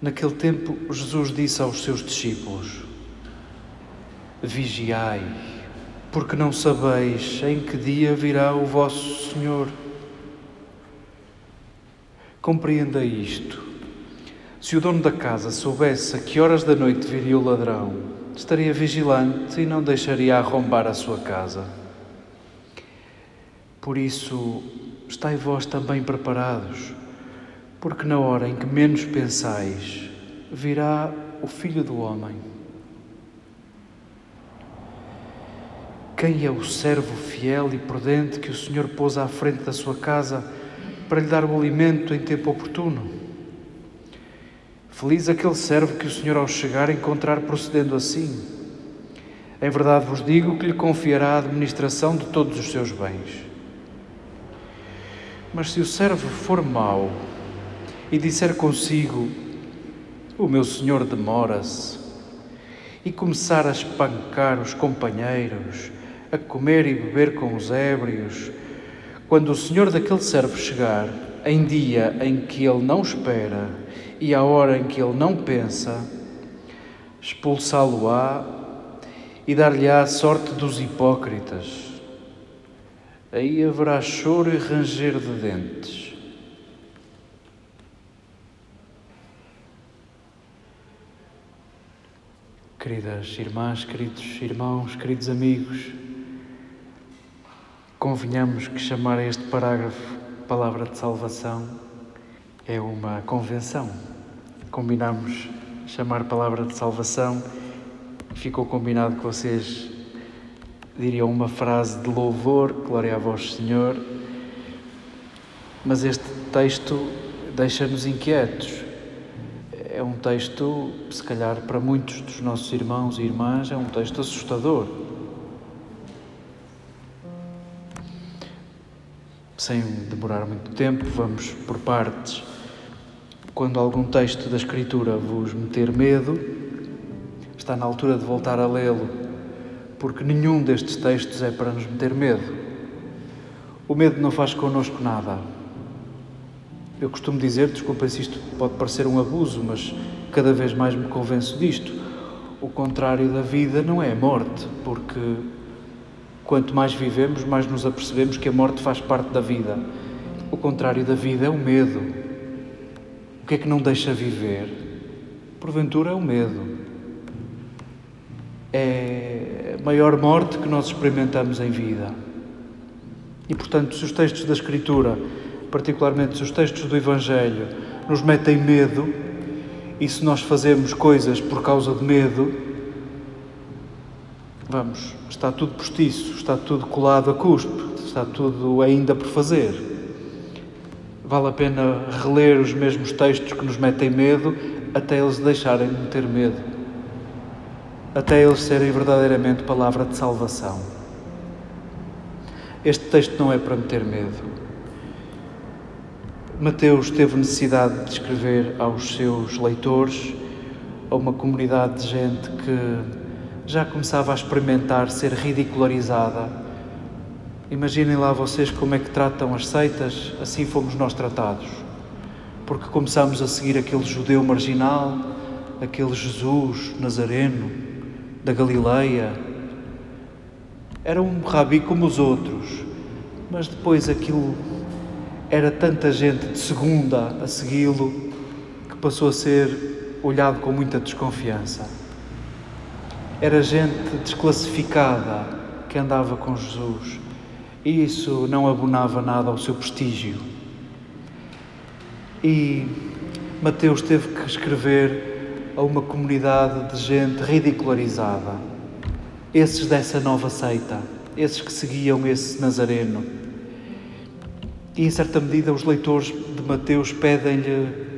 Naquele tempo, Jesus disse aos seus discípulos: Vigiai, porque não sabeis em que dia virá o vosso Senhor. Compreenda isto. Se o dono da casa soubesse a que horas da noite viria o ladrão, estaria vigilante e não deixaria arrombar a sua casa. Por isso, estai vós também preparados, porque na hora em que menos pensais, virá o Filho do Homem. Quem é o servo fiel e prudente que o Senhor pôs à frente da sua casa para lhe dar o alimento em tempo oportuno? Feliz aquele servo que o Senhor, ao chegar, encontrar procedendo assim. Em verdade vos digo que lhe confiará a administração de todos os seus bens. Mas se o servo for mau e disser consigo: O meu senhor demora-se, e começar a espancar os companheiros, a comer e beber com os ébrios, quando o senhor daquele servo chegar, em dia em que ele não espera e à hora em que ele não pensa, expulsá-lo-á e dar-lhe-á a sorte dos hipócritas aí haverá choro e ranger de dentes. Queridas irmãs, queridos irmãos, queridos amigos, convenhamos que chamar este parágrafo palavra de salvação é uma convenção. Combinamos chamar palavra de salvação, ficou combinado que vocês diria uma frase de louvor, glória a vós, Senhor, mas este texto deixa-nos inquietos. É um texto, se calhar para muitos dos nossos irmãos e irmãs, é um texto assustador. Sem demorar muito tempo, vamos por partes. Quando algum texto da Escritura vos meter medo, está na altura de voltar a lê-lo porque nenhum destes textos é para nos meter medo. O medo não faz connosco nada. Eu costumo dizer, desculpa se isto pode parecer um abuso, mas cada vez mais me convenço disto. O contrário da vida não é a morte, porque quanto mais vivemos, mais nos apercebemos que a morte faz parte da vida. O contrário da vida é o medo. O que é que não deixa viver? Porventura é o medo. É maior morte que nós experimentamos em vida. E, portanto, se os textos da Escritura, particularmente os textos do Evangelho, nos metem medo, e se nós fazemos coisas por causa de medo, vamos, está tudo postiço, está tudo colado a cuspe, está tudo ainda por fazer. Vale a pena reler os mesmos textos que nos metem medo até eles deixarem de ter medo até eles serem verdadeiramente palavra de salvação. Este texto não é para meter medo. Mateus teve necessidade de escrever aos seus leitores, a uma comunidade de gente que já começava a experimentar ser ridicularizada. Imaginem lá vocês como é que tratam as seitas, assim fomos nós tratados. Porque começamos a seguir aquele judeu marginal, aquele Jesus nazareno, da Galileia. Era um rabi como os outros, mas depois aquilo era tanta gente de segunda a segui-lo que passou a ser olhado com muita desconfiança. Era gente desclassificada que andava com Jesus e isso não abonava nada ao seu prestígio. E Mateus teve que escrever a uma comunidade de gente ridicularizada. Esses dessa nova seita, esses que seguiam esse Nazareno. E em certa medida os leitores de Mateus pedem-lhe: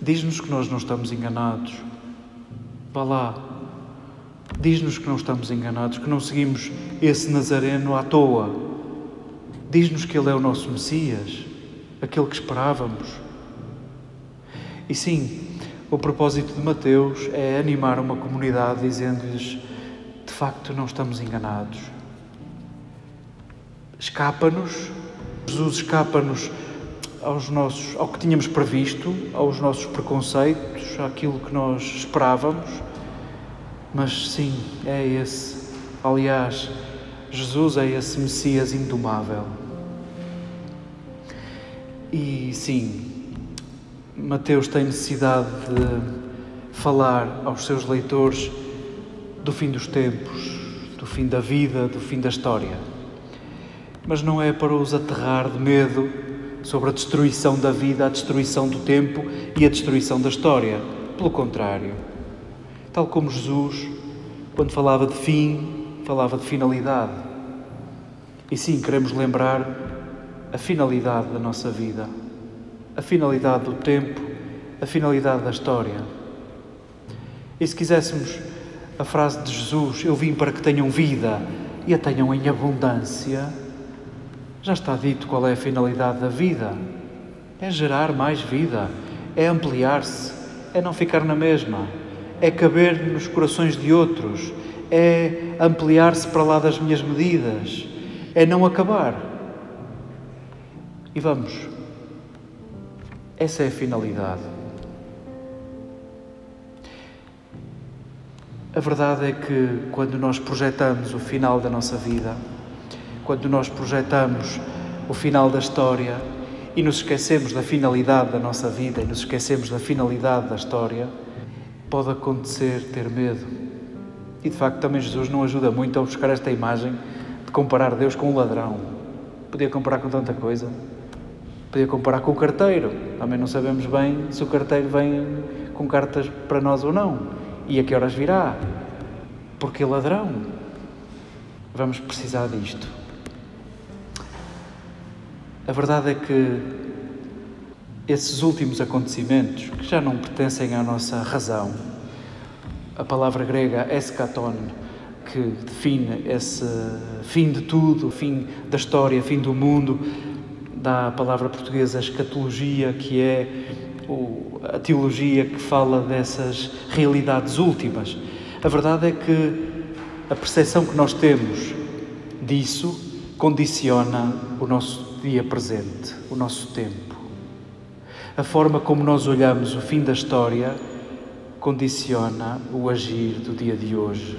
diz-nos que nós não estamos enganados. Vá lá, diz-nos que não estamos enganados, que não seguimos esse Nazareno à toa. Diz-nos que Ele é o nosso Messias, aquele que esperávamos. E sim, o propósito de Mateus é animar uma comunidade dizendo-lhes: de facto, não estamos enganados. Escapa-nos, Jesus escapa-nos aos nossos, ao que tínhamos previsto, aos nossos preconceitos, àquilo que nós esperávamos. Mas sim, é esse. Aliás, Jesus é esse Messias indomável. E sim, Mateus tem necessidade de falar aos seus leitores do fim dos tempos, do fim da vida, do fim da história. Mas não é para os aterrar de medo sobre a destruição da vida, a destruição do tempo e a destruição da história. Pelo contrário, tal como Jesus, quando falava de fim, falava de finalidade. E sim, queremos lembrar a finalidade da nossa vida, a finalidade do tempo, a finalidade da história. E se quiséssemos a frase de Jesus, eu vim para que tenham vida e a tenham em abundância, já está dito qual é a finalidade da vida. É gerar mais vida, é ampliar-se, é não ficar na mesma, é caber nos corações de outros, é ampliar-se para lá das minhas medidas, é não acabar. E vamos. Essa é a finalidade. A verdade é que quando nós projetamos o final da nossa vida, quando nós projetamos o final da história e nos esquecemos da finalidade da nossa vida e nos esquecemos da finalidade da história, pode acontecer ter medo. E de facto também Jesus não ajuda muito a buscar esta imagem de comparar Deus com um ladrão. Podia comparar com tanta coisa. Podia comparar com o carteiro. Também não sabemos bem se o carteiro vem com cartas para nós ou não. E a que horas virá? Porque ladrão? Vamos precisar disto. A verdade é que esses últimos acontecimentos, que já não pertencem à nossa razão, a palavra grega eschaton, que define esse fim de tudo, fim da história, fim do mundo, da palavra portuguesa escatologia, que é a teologia que fala dessas realidades últimas. A verdade é que a percepção que nós temos disso condiciona o nosso dia presente, o nosso tempo. A forma como nós olhamos o fim da história condiciona o agir do dia de hoje.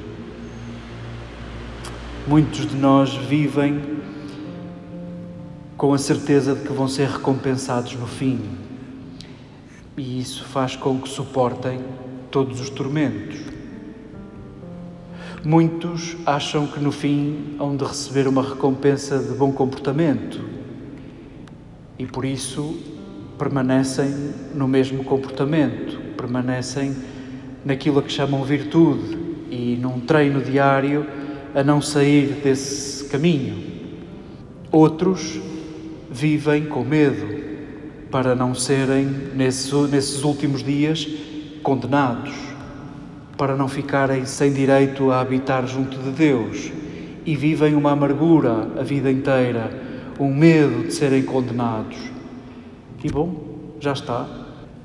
Muitos de nós vivem com a certeza de que vão ser recompensados no fim. E isso faz com que suportem todos os tormentos. Muitos acham que no fim hão de receber uma recompensa de bom comportamento e por isso permanecem no mesmo comportamento, permanecem naquilo a que chamam virtude e num treino diário a não sair desse caminho. Outros vivem com medo para não serem, nesses, nesses últimos dias, condenados, para não ficarem sem direito a habitar junto de Deus e vivem uma amargura a vida inteira, um medo de serem condenados. E bom, já está.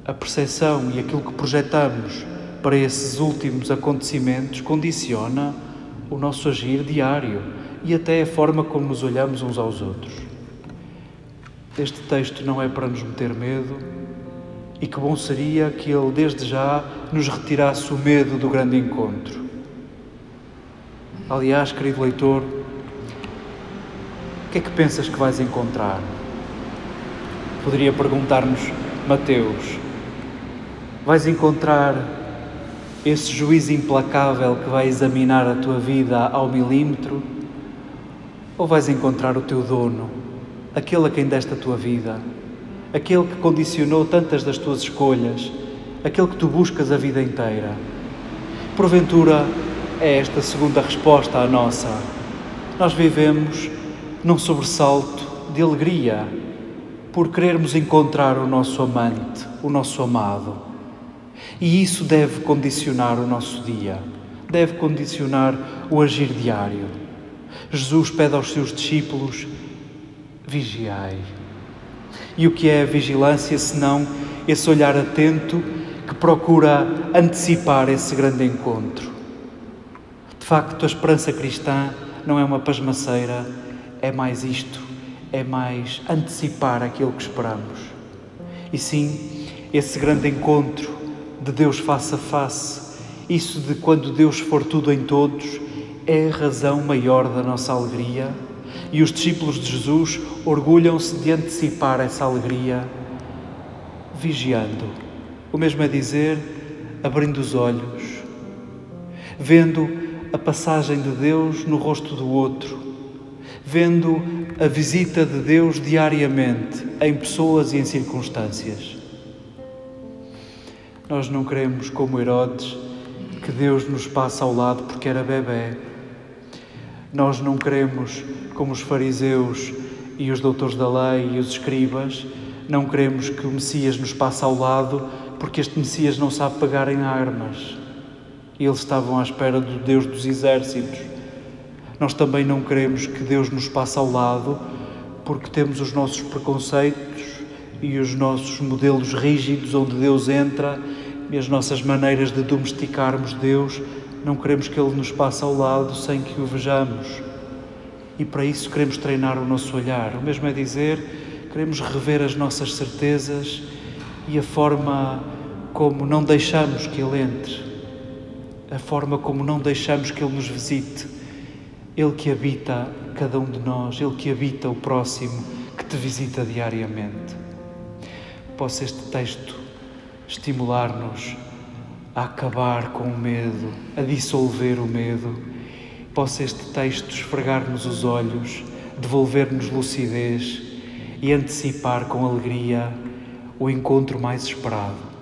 A percepção e aquilo que projetamos para esses últimos acontecimentos condiciona o nosso agir diário e até a forma como nos olhamos uns aos outros. Este texto não é para nos meter medo e que bom seria que ele, desde já, nos retirasse o medo do grande encontro. Aliás, querido leitor, que é que pensas que vais encontrar? Poderia perguntar-nos Mateus: vais encontrar esse juiz implacável que vai examinar a tua vida ao milímetro? Ou vais encontrar o teu dono? aquele a quem deste a tua vida, aquele que condicionou tantas das tuas escolhas, aquele que tu buscas a vida inteira. Porventura, é esta segunda resposta à nossa. Nós vivemos num sobressalto de alegria por querermos encontrar o nosso amante, o nosso amado. E isso deve condicionar o nosso dia, deve condicionar o agir diário. Jesus pede aos seus discípulos vigiai. E o que é a vigilância senão esse olhar atento que procura antecipar esse grande encontro? De facto, a esperança cristã não é uma pasmaceira, é mais isto: é mais antecipar aquilo que esperamos. E sim, esse grande encontro de Deus face a face, isso de quando Deus for tudo em todos, é a razão maior da nossa alegria. E os discípulos de Jesus orgulham-se de antecipar essa alegria, vigiando. O mesmo é dizer, abrindo os olhos, vendo a passagem de Deus no rosto do outro, vendo a visita de Deus diariamente em pessoas e em circunstâncias. Nós não queremos, como Herodes, que Deus nos passe ao lado porque era bebê. Nós não queremos, como os fariseus e os doutores da lei e os escribas, não queremos que o Messias nos passe ao lado porque este Messias não sabe pegar em armas. Eles estavam à espera do Deus dos exércitos. Nós também não queremos que Deus nos passe ao lado porque temos os nossos preconceitos e os nossos modelos rígidos onde Deus entra e as nossas maneiras de domesticarmos Deus, não queremos que Ele nos passe ao lado sem que o vejamos. E para isso queremos treinar o nosso olhar. O mesmo é dizer, queremos rever as nossas certezas e a forma como não deixamos que Ele entre, a forma como não deixamos que Ele nos visite. Ele que habita cada um de nós, Ele que habita o próximo, que te visita diariamente. Possa este texto estimular-nos a acabar com o medo, a dissolver o medo. Possa este texto esfregar-nos os olhos, devolver-nos lucidez e antecipar com alegria o encontro mais esperado